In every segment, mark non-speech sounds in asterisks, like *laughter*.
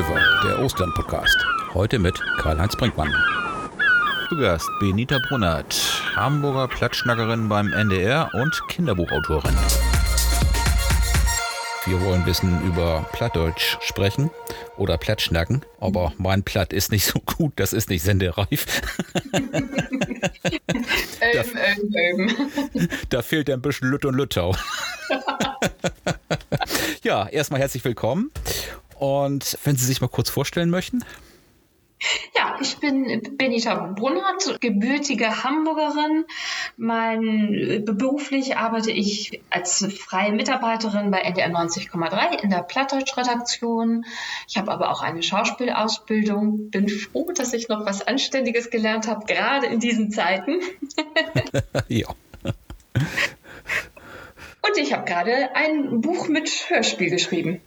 Löwe, der Ostern-Podcast. Heute mit Karl-Heinz Brinkmann. Zu Gast Benita Brunnert, Hamburger Plattschnackerin beim NDR und Kinderbuchautorin. Wir wollen ein bisschen über Plattdeutsch sprechen oder Plattschnacken, aber mein Platt ist nicht so gut, das ist nicht sendereif. *laughs* da, ähm, ähm, ähm. *laughs* da fehlt ein bisschen Lütt und Lüttau. *laughs* ja, erstmal herzlich willkommen. Und wenn Sie sich mal kurz vorstellen möchten. Ja, ich bin Benita Brunnert, gebürtige Hamburgerin. Mein, beruflich arbeite ich als freie Mitarbeiterin bei NDR 90,3 in der Plattdeutsch-Redaktion. Ich habe aber auch eine Schauspielausbildung. Bin froh, dass ich noch was Anständiges gelernt habe, gerade in diesen Zeiten. *laughs* ja. Und ich habe gerade ein Buch mit Hörspiel geschrieben.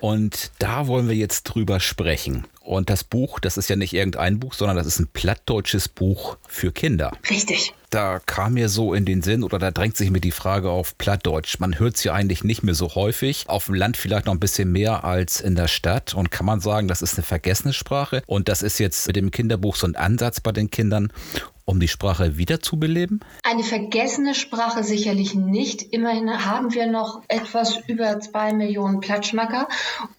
Und da wollen wir jetzt drüber sprechen. Und das Buch, das ist ja nicht irgendein Buch, sondern das ist ein plattdeutsches Buch für Kinder. Richtig. Da kam mir so in den Sinn oder da drängt sich mir die Frage auf Plattdeutsch. Man hört es ja eigentlich nicht mehr so häufig. Auf dem Land vielleicht noch ein bisschen mehr als in der Stadt. Und kann man sagen, das ist eine vergessene Sprache. Und das ist jetzt mit dem Kinderbuch so ein Ansatz bei den Kindern um die Sprache wiederzubeleben? Eine vergessene Sprache sicherlich nicht. Immerhin haben wir noch etwas über zwei Millionen Plattschmacker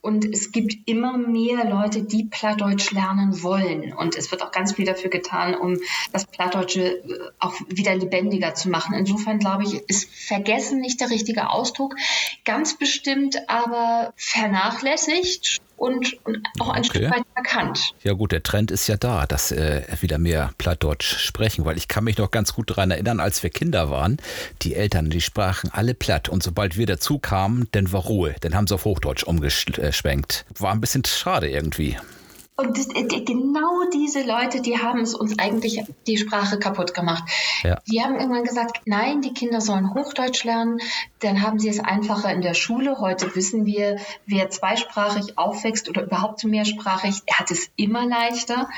und es gibt immer mehr Leute, die Plattdeutsch lernen wollen. Und es wird auch ganz viel dafür getan, um das Plattdeutsche äh, auch wieder lebendiger zu machen. Insofern glaube ich, ist vergessen nicht der richtige Ausdruck. Ganz bestimmt aber vernachlässigt und, und auch ein okay. Stück weit erkannt. Ja gut, der Trend ist ja da, dass äh, wieder mehr Plattdeutsch sprechen, weil ich kann mich noch ganz gut daran erinnern, als wir Kinder waren, die Eltern, die sprachen alle platt und sobald wir dazu kamen, dann war Ruhe, dann haben sie auf Hochdeutsch umgeschwenkt. War ein bisschen schade irgendwie. Und äh, genau diese Leute, die haben es uns eigentlich die Sprache kaputt gemacht. Ja. Die haben irgendwann gesagt, nein, die Kinder sollen Hochdeutsch lernen, dann haben sie es einfacher in der Schule. Heute wissen wir, wer zweisprachig aufwächst oder überhaupt mehrsprachig, hat es immer leichter.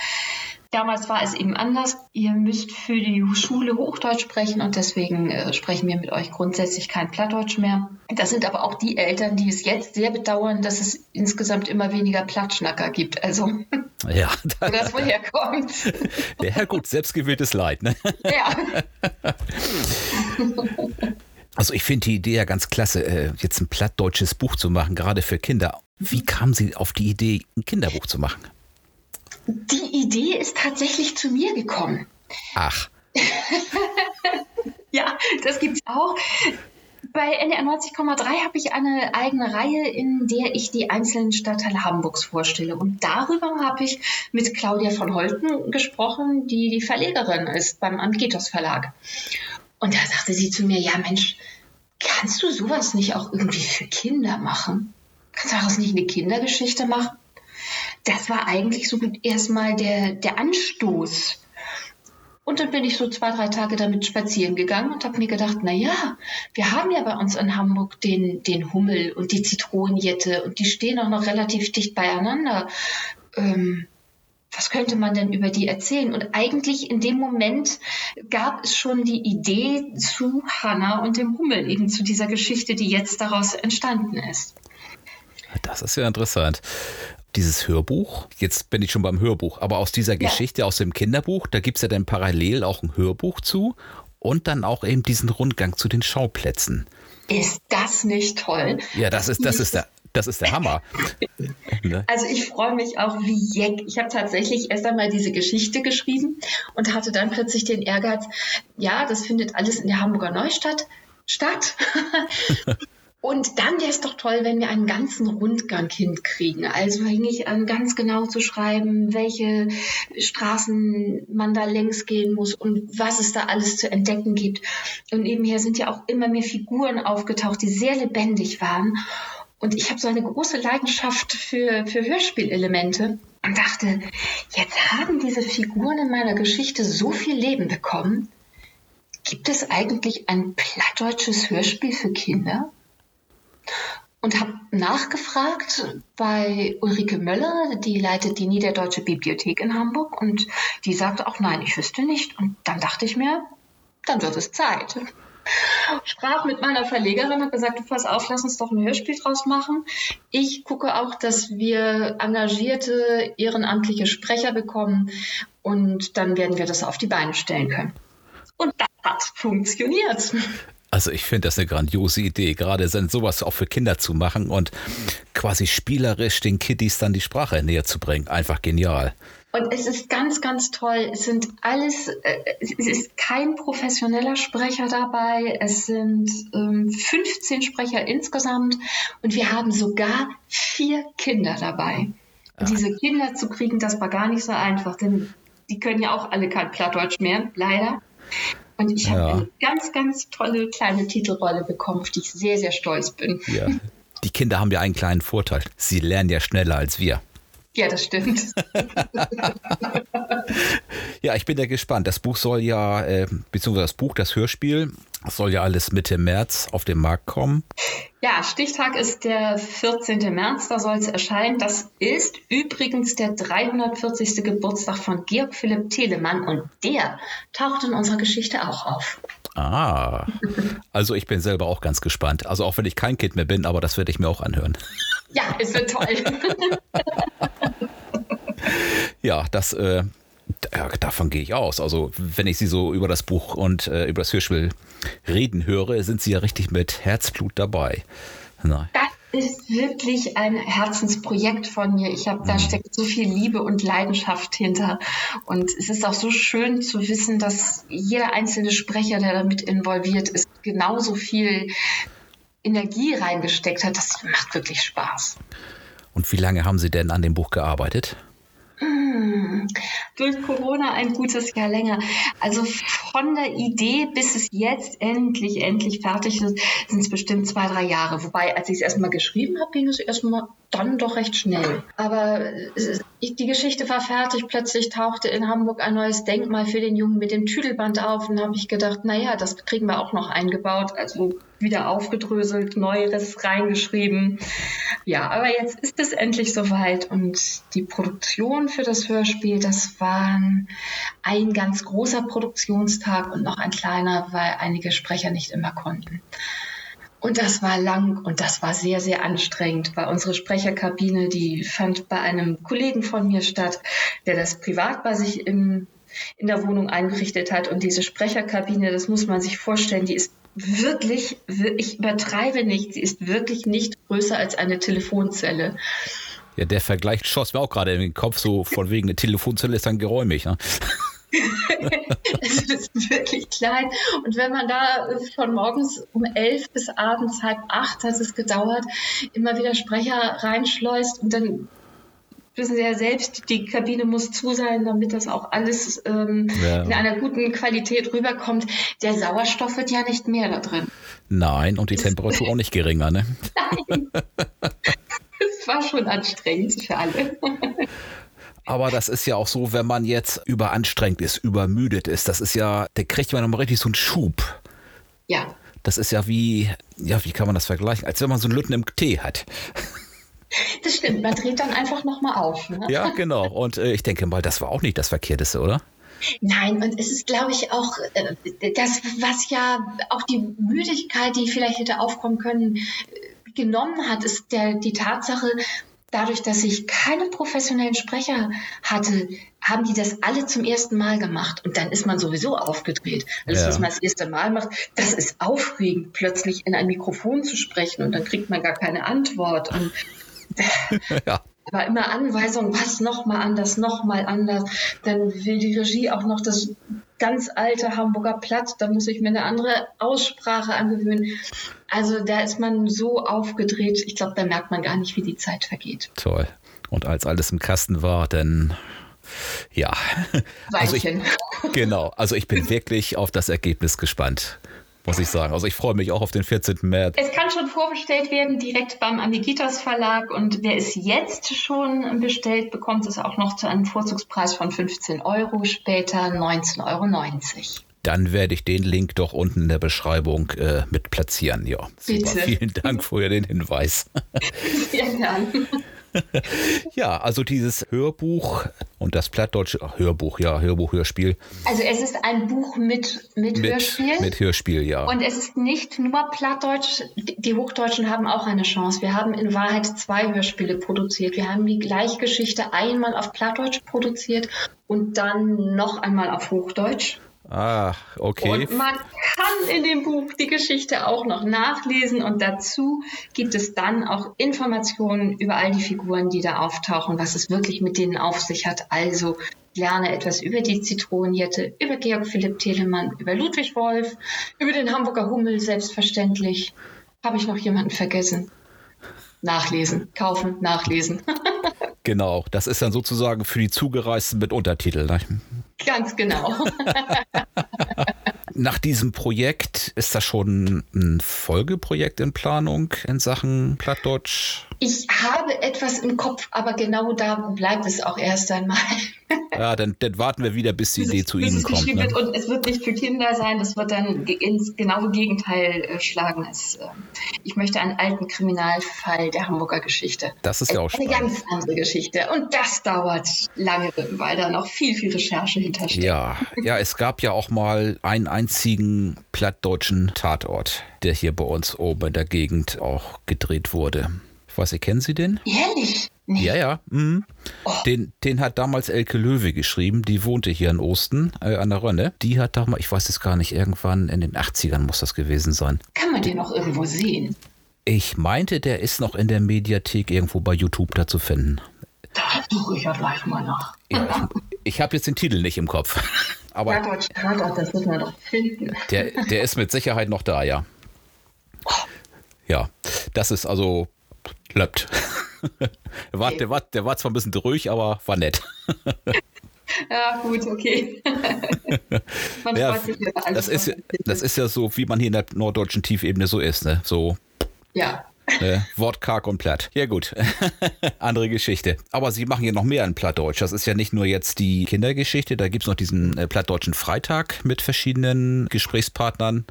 Damals war es eben anders. Ihr müsst für die Schule Hochdeutsch sprechen und deswegen äh, sprechen wir mit euch grundsätzlich kein Plattdeutsch mehr. Das sind aber auch die Eltern, die es jetzt sehr bedauern, dass es insgesamt immer weniger Plattschnacker gibt. Also, ja, *laughs* wo das woher kommt. *laughs* Ja, gut, selbstgewähltes Leid. Ne? Ja. *laughs* Also ich finde die Idee ja ganz klasse, äh, jetzt ein plattdeutsches Buch zu machen, gerade für Kinder. Wie kam Sie auf die Idee, ein Kinderbuch zu machen? Die Idee ist tatsächlich zu mir gekommen. Ach. *laughs* ja, das gibt es auch. Bei NDR 90,3 habe ich eine eigene Reihe, in der ich die einzelnen Stadtteile Hamburgs vorstelle. Und darüber habe ich mit Claudia von Holten gesprochen, die die Verlegerin ist beim Amgetos Verlag. Und da sagte sie zu mir, ja Mensch, kannst du sowas nicht auch irgendwie für Kinder machen? Kannst du daraus nicht eine Kindergeschichte machen? Das war eigentlich so erstmal der, der Anstoß. Und dann bin ich so zwei, drei Tage damit spazieren gegangen und habe mir gedacht, na ja, wir haben ja bei uns in Hamburg den, den Hummel und die Zitronenjette und die stehen auch noch relativ dicht beieinander. Ähm, was könnte man denn über die erzählen? Und eigentlich in dem Moment gab es schon die Idee zu Hannah und dem Hummel, eben zu dieser Geschichte, die jetzt daraus entstanden ist. Das ist ja interessant dieses Hörbuch. Jetzt bin ich schon beim Hörbuch, aber aus dieser Geschichte, ja. aus dem Kinderbuch, da gibt es ja dann parallel auch ein Hörbuch zu und dann auch eben diesen Rundgang zu den Schauplätzen. Ist das nicht toll? Ja, das ist, das ist der. Das ist der Hammer. *laughs* Ne? Also ich freue mich auch wie Jeck. Ich habe tatsächlich erst einmal diese Geschichte geschrieben und hatte dann plötzlich den Ehrgeiz, ja, das findet alles in der Hamburger Neustadt statt. *laughs* Und dann wäre es doch toll, wenn wir einen ganzen Rundgang hinkriegen. Also hing ich an, ganz genau zu schreiben, welche Straßen man da längs gehen muss und was es da alles zu entdecken gibt. Und nebenher sind ja auch immer mehr Figuren aufgetaucht, die sehr lebendig waren. Und ich habe so eine große Leidenschaft für, für Hörspielelemente und dachte, jetzt haben diese Figuren in meiner Geschichte so viel Leben bekommen. Gibt es eigentlich ein plattdeutsches Hörspiel für Kinder? Und habe nachgefragt bei Ulrike Möller, die leitet die Niederdeutsche Bibliothek in Hamburg und die sagte auch nein, ich wüsste nicht. Und dann dachte ich mir, dann wird es Zeit. sprach mit meiner Verlegerin, hat gesagt, pass auf, lass uns doch ein Hörspiel draus machen. Ich gucke auch, dass wir engagierte, ehrenamtliche Sprecher bekommen und dann werden wir das auf die Beine stellen können. Und das hat funktioniert. Also ich finde das eine grandiose Idee, gerade sowas auch für Kinder zu machen und quasi spielerisch den Kiddies dann die Sprache näher zu bringen. Einfach genial. Und es ist ganz, ganz toll. Es sind alles, äh, es ist kein professioneller Sprecher dabei. Es sind ähm, 15 Sprecher insgesamt und wir haben sogar vier Kinder dabei. Und diese Kinder zu kriegen, das war gar nicht so einfach, denn die können ja auch alle kein Plattdeutsch mehr, leider. Und ich habe ja. eine ganz, ganz tolle kleine Titelrolle bekommen, auf die ich sehr, sehr stolz bin. Ja. Die Kinder haben ja einen kleinen Vorteil. Sie lernen ja schneller als wir. Ja, das stimmt. *laughs* ja, ich bin ja gespannt. Das Buch soll ja, äh, beziehungsweise das Buch, das Hörspiel, soll ja alles Mitte März auf den Markt kommen. Ja, Stichtag ist der 14. März, da soll es erscheinen. Das ist übrigens der 340. Geburtstag von Georg Philipp Telemann und der taucht in unserer Geschichte auch auf. Ah, also ich bin selber auch ganz gespannt. Also auch wenn ich kein Kind mehr bin, aber das werde ich mir auch anhören. Ja, es wird toll. *laughs* ja, das, äh, davon gehe ich aus. Also wenn ich Sie so über das Buch und äh, über das Hörspiel reden höre, sind Sie ja richtig mit Herzblut dabei. Na. Das ist wirklich ein Herzensprojekt von mir. Ich habe, da mhm. steckt so viel Liebe und Leidenschaft hinter. Und es ist auch so schön zu wissen, dass jeder einzelne Sprecher, der damit involviert ist, genauso viel Energie reingesteckt hat. Das macht wirklich Spaß. Und wie lange haben Sie denn an dem Buch gearbeitet? Hm, durch Corona ein gutes Jahr länger. Also von der Idee bis es jetzt endlich, endlich fertig ist, sind es bestimmt zwei, drei Jahre. Wobei, als ich es erstmal geschrieben habe, ging es erstmal dann doch recht schnell. Aber die Geschichte war fertig. Plötzlich tauchte in Hamburg ein neues Denkmal für den Jungen mit dem Tüdelband auf. Und habe ich gedacht, naja, das kriegen wir auch noch eingebaut. Also wieder aufgedröselt, Neues reingeschrieben. Ja, aber jetzt ist es endlich soweit. Und die Produktion für das Hörspiel, das war ein ganz großer Produktionstag und noch ein kleiner, weil einige Sprecher nicht immer konnten. Und das war lang und das war sehr, sehr anstrengend, weil unsere Sprecherkabine, die fand bei einem Kollegen von mir statt, der das privat bei sich im, in der Wohnung eingerichtet hat. Und diese Sprecherkabine, das muss man sich vorstellen, die ist wirklich, ich übertreibe nicht, sie ist wirklich nicht größer als eine Telefonzelle. Ja, der Vergleich schoss mir auch gerade in den Kopf, so von wegen, eine Telefonzelle ist dann geräumig. Ne? *laughs* es ist wirklich klein. Und wenn man da von morgens um elf bis abends halb acht hat es gedauert, immer wieder Sprecher reinschleust und dann wissen Sie ja selbst, die Kabine muss zu sein, damit das auch alles ähm, ja. in einer guten Qualität rüberkommt. Der Sauerstoff wird ja nicht mehr da drin. Nein, und die Temperatur auch nicht geringer, ne? *laughs* Nein. *laughs* Es war schon anstrengend für alle. Aber das ist ja auch so, wenn man jetzt überanstrengt ist, übermüdet ist, das ist ja, da kriegt man nochmal richtig so einen Schub. Ja. Das ist ja wie, ja, wie kann man das vergleichen? Als wenn man so einen Lütten im Tee hat. Das stimmt, man dreht dann einfach nochmal auf. Ne? Ja, genau. Und äh, ich denke mal, das war auch nicht das Verkehrteste, oder? Nein, und es ist, glaube ich, auch äh, das, was ja auch die Müdigkeit, die vielleicht hätte aufkommen können, genommen hat, ist der, die Tatsache, dadurch, dass ich keine professionellen Sprecher hatte, haben die das alle zum ersten Mal gemacht. Und dann ist man sowieso aufgedreht. Alles, ja. was man das erste Mal macht, das ist aufregend, plötzlich in ein Mikrofon zu sprechen und dann kriegt man gar keine Antwort. Und *laughs* ja. war immer Anweisung, was nochmal anders, nochmal anders. Dann will die Regie auch noch das ganz alte Hamburger Platt, da muss ich mir eine andere Aussprache angewöhnen. Also da ist man so aufgedreht, ich glaube, da merkt man gar nicht, wie die Zeit vergeht. Toll. Und als alles im Kasten war, dann ja. *laughs* Also ich, *laughs* genau, also ich bin wirklich auf das Ergebnis gespannt muss ich sagen. Also ich freue mich auch auf den 14. März. Es kann schon vorbestellt werden, direkt beim Amigitas Verlag. Und wer es jetzt schon bestellt, bekommt es auch noch zu einem Vorzugspreis von 15 Euro, später 19,90 Euro. Dann werde ich den Link doch unten in der Beschreibung äh, mit platzieren. Ja, super. Bitte. Vielen Dank für den Hinweis. *laughs* Sehr gern. *laughs* ja, also dieses Hörbuch und das plattdeutsche ach, Hörbuch, ja, Hörbuch, Hörspiel. Also es ist ein Buch mit, mit, Mit, Hörspiel. mit Hörspiel, ja. Und es ist nicht nur Plattdeutsch, die Hochdeutschen haben auch eine Chance. Wir haben in Wahrheit zwei Hörspiele produziert. Wir haben die Gleichgeschichte einmal auf Plattdeutsch produziert und dann noch einmal auf Hochdeutsch. Ah, okay. Und man kann in dem Buch die Geschichte auch noch nachlesen und dazu gibt es dann auch Informationen über all die Figuren, die da auftauchen, was es wirklich mit denen auf sich hat. Also lerne etwas über die Zitronenjette, über Georg Philipp Telemann, über Ludwig Wolf, über den Hamburger Hummel selbstverständlich. Habe ich noch jemanden vergessen? Nachlesen, kaufen, nachlesen. *laughs* Genau, das ist dann sozusagen für die Zugereisten mit Untertitel. Ne? Ganz genau. *laughs* Nach diesem Projekt ist das schon ein Folgeprojekt in Planung in Sachen Plattdeutsch. Ich habe etwas im Kopf, aber genau da bleibt es auch erst einmal. *laughs* Ja, dann, dann warten wir wieder, bis die Idee zu Ihnen kommt. Ne? Und es wird nicht für Kinder sein, das wird dann ins genaue Gegenteil äh, schlagen. Es, äh, ich möchte einen alten Kriminalfall der Hamburger Geschichte. Das ist ja auch Eine spannend. ganz andere Geschichte. Und das dauert lange, weil da noch viel, viel Recherche hintersteht. Ja, ja, es gab ja auch mal einen einzigen plattdeutschen Tatort, der hier bei uns oben in der Gegend auch gedreht wurde. Ich weiß nicht, kennen Sie den? Ehrlich? Nee. Ja, ja. Mhm. Den, den hat damals Elke Löwe geschrieben. Die wohnte hier in Osten äh, an der Rönne. Die hat damals, ich weiß es gar nicht, irgendwann in den 80ern muss das gewesen sein. Kann man den noch irgendwo sehen? Ich meinte, der ist noch in der Mediathek irgendwo bei YouTube da zu finden. Da suche ich ja gleich mal nach. Ja, ich ich habe jetzt den Titel nicht im Kopf. *laughs* Aber Tatort, Tatort, das müssen wir doch finden. der, der ist mit Sicherheit noch da, ja. Ja, das ist also klappt. *laughs* Der war, der, war, der war zwar ein bisschen ruhig, aber war nett. Ja, gut, okay. *laughs* man Ja, freut sich alles. das, ist, das ist ja so, wie man hier in der norddeutschen Tiefebene so ist, ne? So Ja. Äh, wortkarg und platt. Ja gut, *laughs* andere Geschichte. Aber sie machen ja noch mehr in Plattdeutsch. Das ist ja nicht nur jetzt die Kindergeschichte, da gibt es noch diesen äh, Plattdeutschen Freitag mit verschiedenen Gesprächspartnern.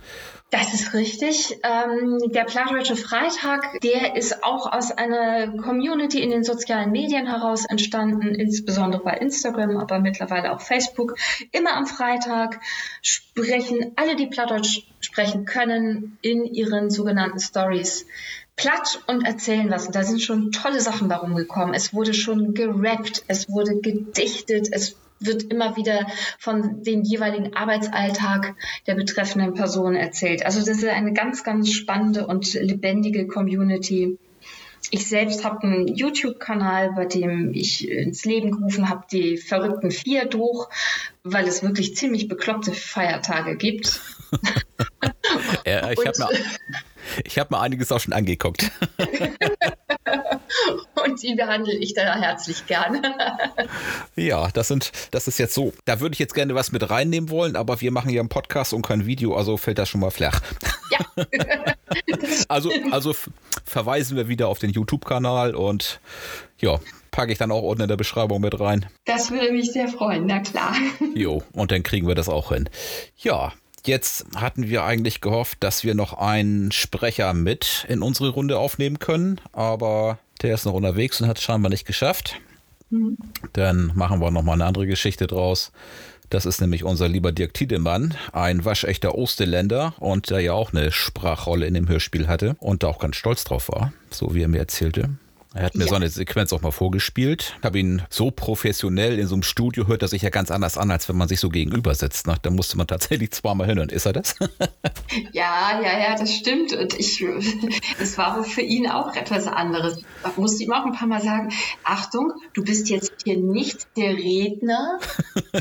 Das ist richtig. Ähm, der Plattdeutsche Freitag, der ist auch aus einer Community in den sozialen Medien heraus entstanden, insbesondere bei Instagram, aber mittlerweile auch Facebook. Immer am Freitag sprechen alle, die Plattdeutsch sprechen können, in ihren sogenannten Stories platt und erzählen was. Und da sind schon tolle Sachen darum gekommen. Es wurde schon gerappt, es wurde gedichtet, es wird immer wieder von dem jeweiligen Arbeitsalltag der betreffenden Person erzählt. Also das ist eine ganz, ganz spannende und lebendige Community. Ich selbst habe einen YouTube-Kanal, bei dem ich ins Leben gerufen habe, die verrückten vier durch, weil es wirklich ziemlich bekloppte Feiertage gibt. *laughs* Äh, ich habe mir, ich hab mir einiges auch schon angeguckt. *laughs* Und die behandle ich da herzlich gerne. *laughs* Ja, das sind, das ist jetzt so. Da würde ich jetzt gerne was mit reinnehmen wollen, aber wir machen ja einen Podcast und kein Video, also fällt das schon mal flach. Ja. *laughs* also, also verweisen wir wieder auf den YouTube-Kanal und ja, packe ich dann auch unten in der Beschreibung mit rein. Das würde mich sehr freuen, na klar. Jo, und dann kriegen wir das auch hin. Ja, jetzt hatten wir eigentlich gehofft, dass wir noch einen Sprecher mit in unsere Runde aufnehmen können, aber der ist noch unterwegs und hat es scheinbar nicht geschafft. Dann machen wir noch mal eine andere Geschichte draus. Das ist nämlich unser lieber Dirk Tiedemann, ein waschechter Osterländer und der ja auch eine Sprachrolle in dem Hörspiel hatte und da auch ganz stolz drauf war, so wie er mir erzählte. Er hat mir Ja. so eine Sequenz auch mal vorgespielt. Ich habe ihn so professionell in so einem Studio, hört er sich ja ganz anders an, als wenn man sich so gegenüber sitzt. Ne? Da musste man tatsächlich *laughs* zweimal hin und ist er das? *laughs* Ja, ja, ja, das stimmt. Und ich, *laughs* es war für ihn auch etwas anderes. Ich musste ihm auch ein paar Mal sagen, Achtung, du bist jetzt hier nicht der Redner.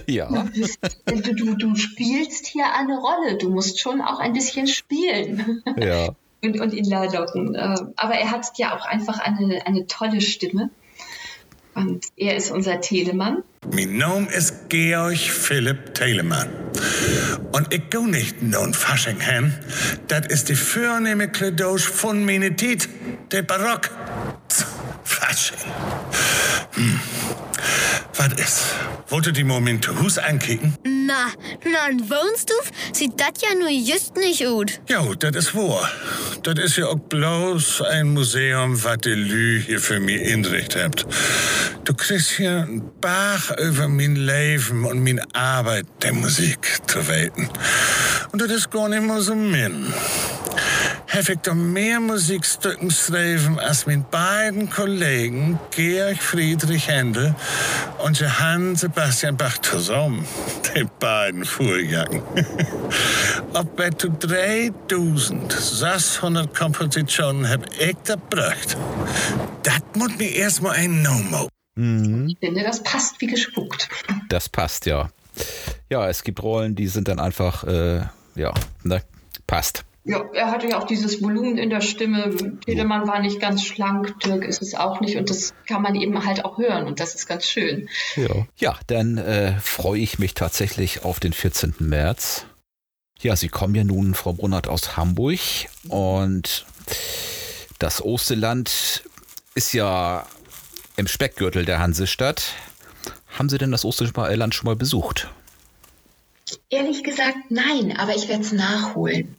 ja. Du, bist, du, du, du spielst hier eine Rolle. Du musst schon auch ein bisschen spielen Ja. Und, und ihn locken. Äh, Aber er hat ja auch einfach eine, eine tolle Stimme. Und er ist unser Telemann. Mein Name ist Georg Philipp Telemann. Und ich go nicht nun Fasching hem. Das ist die vornehme Kledosch von meine Tiet, der Barock. Fasching. Hm. Was ist? Wollt ihr die Momente Hus ankicken? Na, an Wohnstuf sieht das ja nur just nicht gut. Jo, das ist wahr. Das ist ja auch bloß ein Museum, was die Lü hier für mich inrichtet habt. Du kriegst hier ein Bach über mein Leben und meine Arbeit der Musik zu weten. Und das ist gar nicht mehr so min. Heb ich doch mehr Musikstücken schreiben als meine beiden Kollegen Georg Friedrich Händel und Johann Sebastian Bach zusammen. Die beiden Fuhrjacken. *laughs* Ob bei zu 3600 Kompositionen hab ich da gebracht. Das muss mir erstmal ein No-Mo. Ich finde, das passt wie gespuckt. Das passt, ja. Ja, es gibt Rollen, die sind dann einfach, äh, ja, ne, passt. Ja, er hatte ja auch dieses Volumen in der Stimme. Telemann war nicht ganz schlank, Dirk ist es auch nicht. Und das kann man eben halt auch hören. Und das ist ganz schön. Ja, ja dann äh, freue ich mich tatsächlich auf den 14. März. Ja, Sie kommen ja nun, Frau Brunnert, aus Hamburg. Und das Osterland ist ja im Speckgürtel der Hansestadt. Haben Sie denn das Osterland schon mal besucht? Ehrlich gesagt, nein, aber ich werde es nachholen.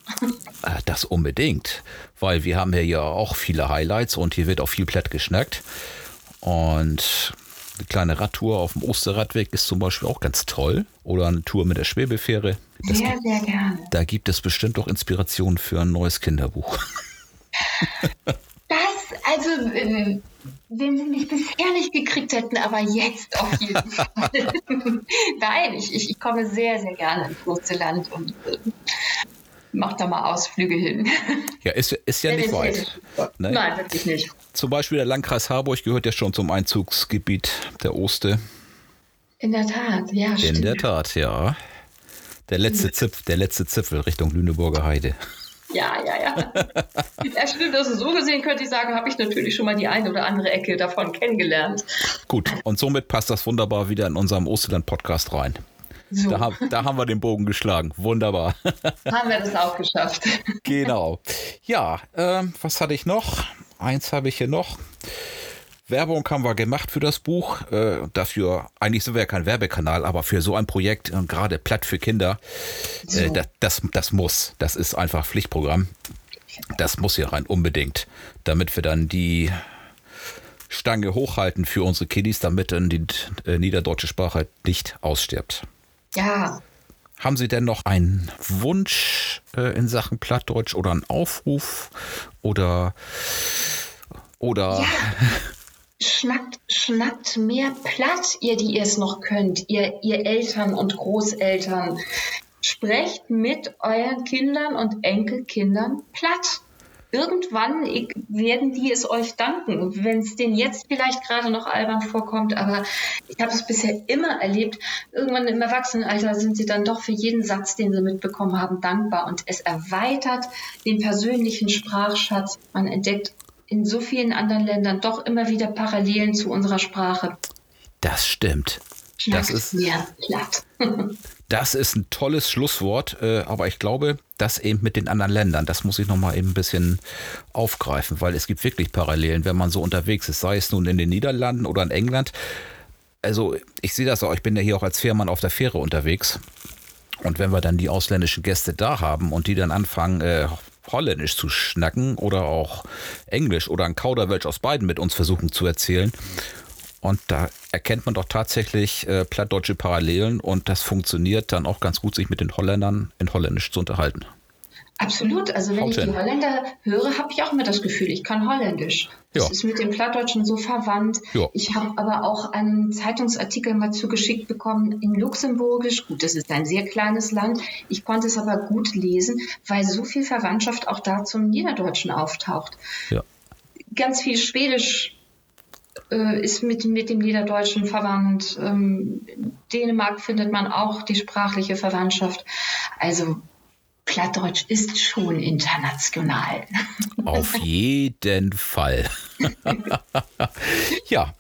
Äh, Das unbedingt, weil wir haben hier ja auch viele Highlights und hier wird auch viel platt geschnackt. Und eine kleine Radtour auf dem Osterradweg ist zum Beispiel auch ganz toll. Oder eine Tour mit der Schwebefähre. Das Sehr, sehr gerne. da gibt es bestimmt auch Inspirationen für ein neues Kinderbuch. *laughs* Das, also, äh, wenn Sie mich bisher nicht gekriegt hätten, aber jetzt auf jeden *laughs* Fall. *laughs* Nein, ich, ich, komme sehr, sehr gerne ins große Land und äh, mache da mal Ausflüge hin. Ja, ist, ist ja nicht weit. Ne? Nein, wirklich nicht. Zum Beispiel der Landkreis Harburg gehört ja schon zum Einzugsgebiet der Oste. In der Tat, ja, In stimmt. der Tat, ja. Der letzte, Zipf, der letzte Zipfel Richtung Lüneburger Heide. Ja, ja, ja. ja, stimmt. Also so gesehen könnte ich sagen, habe ich natürlich schon mal die eine oder andere Ecke davon kennengelernt. Gut, und somit passt das wunderbar wieder in unserem Osterland-Podcast rein. So Da, haben- da haben wir den Bogen geschlagen. Wunderbar. haben wir das auch geschafft. genau. Ja, ähm, was hatte ich noch? Eins habe ich hier noch. Werbung haben wir gemacht für das Buch. Äh, dafür, eigentlich sind wir ja kein Werbekanal, aber für so ein Projekt, äh, gerade platt für Kinder, äh, So. das, das, das muss. Das ist einfach Pflichtprogramm. Das muss hier rein, unbedingt. Damit wir dann die Stange hochhalten für unsere Kiddies, damit dann die äh, niederdeutsche Sprache nicht ausstirbt. Ja, Haben Sie denn noch einen Wunsch äh, in Sachen Plattdeutsch oder einen Aufruf oder oder Ja. *laughs* Schnackt, schnackt mehr platt, ihr, die ihr es noch könnt, ihr, ihr Eltern und Großeltern. Sprecht mit euren Kindern und Enkelkindern platt. Irgendwann werden die es euch danken, wenn es denen jetzt vielleicht gerade noch albern vorkommt, aber ich habe es bisher immer erlebt. Irgendwann im Erwachsenenalter sind sie dann doch für jeden Satz, den sie mitbekommen haben, dankbar und es erweitert den persönlichen Sprachschatz. Man entdeckt in so vielen anderen Ländern doch immer wieder Parallelen zu unserer Sprache. das stimmt. Das ist, mehr platt. *laughs* das ist ein tolles Schlusswort, äh, aber ich glaube, das eben mit den anderen Ländern, das muss ich nochmal eben ein bisschen aufgreifen, weil es gibt wirklich Parallelen, wenn man so unterwegs ist, sei es nun in den Niederlanden oder in England. Also ich sehe das auch, ich bin ja hier auch als Fährmann auf der Fähre unterwegs. Und wenn wir dann die ausländischen Gäste da haben und die dann anfangen, äh, Holländisch zu schnacken oder auch Englisch oder ein Kauderwelsch aus beiden mit uns versuchen zu erzählen. Und da erkennt man doch tatsächlich äh, plattdeutsche Parallelen und das funktioniert dann auch ganz gut, sich mit den Holländern in Holländisch zu unterhalten. Absolut. Also wenn Haut ich die hin. Holländer höre, habe ich auch immer das Gefühl, ich kann Holländisch. Das Ja. ist mit dem Plattdeutschen so verwandt. Ja. Ich habe aber auch einen Zeitungsartikel mal zugeschickt bekommen in Luxemburgisch. Gut, das ist ein sehr kleines Land. Ich konnte es aber gut lesen, weil so viel Verwandtschaft auch da zum Niederdeutschen auftaucht. Ja. Ganz viel Schwedisch äh, ist mit, mit dem Niederdeutschen verwandt. Ähm, in Dänemark findet man auch die sprachliche Verwandtschaft. Also Plattdeutsch ist schon international. Auf jeden Fall. *laughs* ja,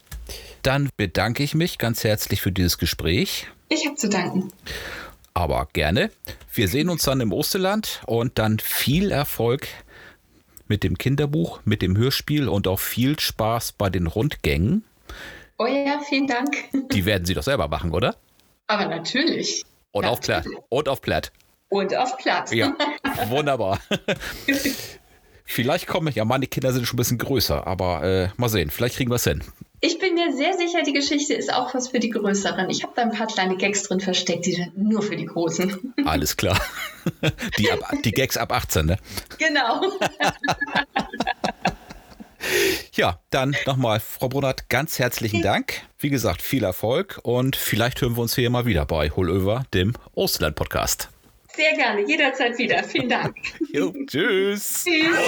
dann bedanke ich mich ganz herzlich für dieses Gespräch. Ich habe zu danken. Aber gerne. Wir sehen uns dann im Osterland und dann viel Erfolg mit dem Kinderbuch, mit dem Hörspiel und auch viel Spaß bei den Rundgängen. Oh ja, vielen Dank. Die werden Sie doch selber machen, oder? Aber natürlich. Und auf Platt. Und auf Platt. Und auf Platt. Ja, *laughs* wunderbar. Vielleicht komme ich, ja, meine Kinder sind schon ein bisschen größer, aber äh, mal sehen, vielleicht kriegen wir es hin. Ich bin mir sehr sicher, die Geschichte ist auch was für die Größeren. Ich habe da ein paar kleine Gags drin versteckt, die sind nur für die Großen. *laughs* Alles klar. *laughs* Die, ab, die Gags ab 18, ne? Genau. Ja, dann nochmal, Frau Brunert, ganz herzlichen Dank. Wie gesagt, viel Erfolg und vielleicht hören wir uns hier mal wieder bei Hullöver, dem Ostland-Podcast. Sehr gerne, jederzeit wieder. Vielen Dank. Jo, tschüss. Tschüss.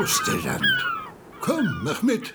Osterland. Komm, mach mit.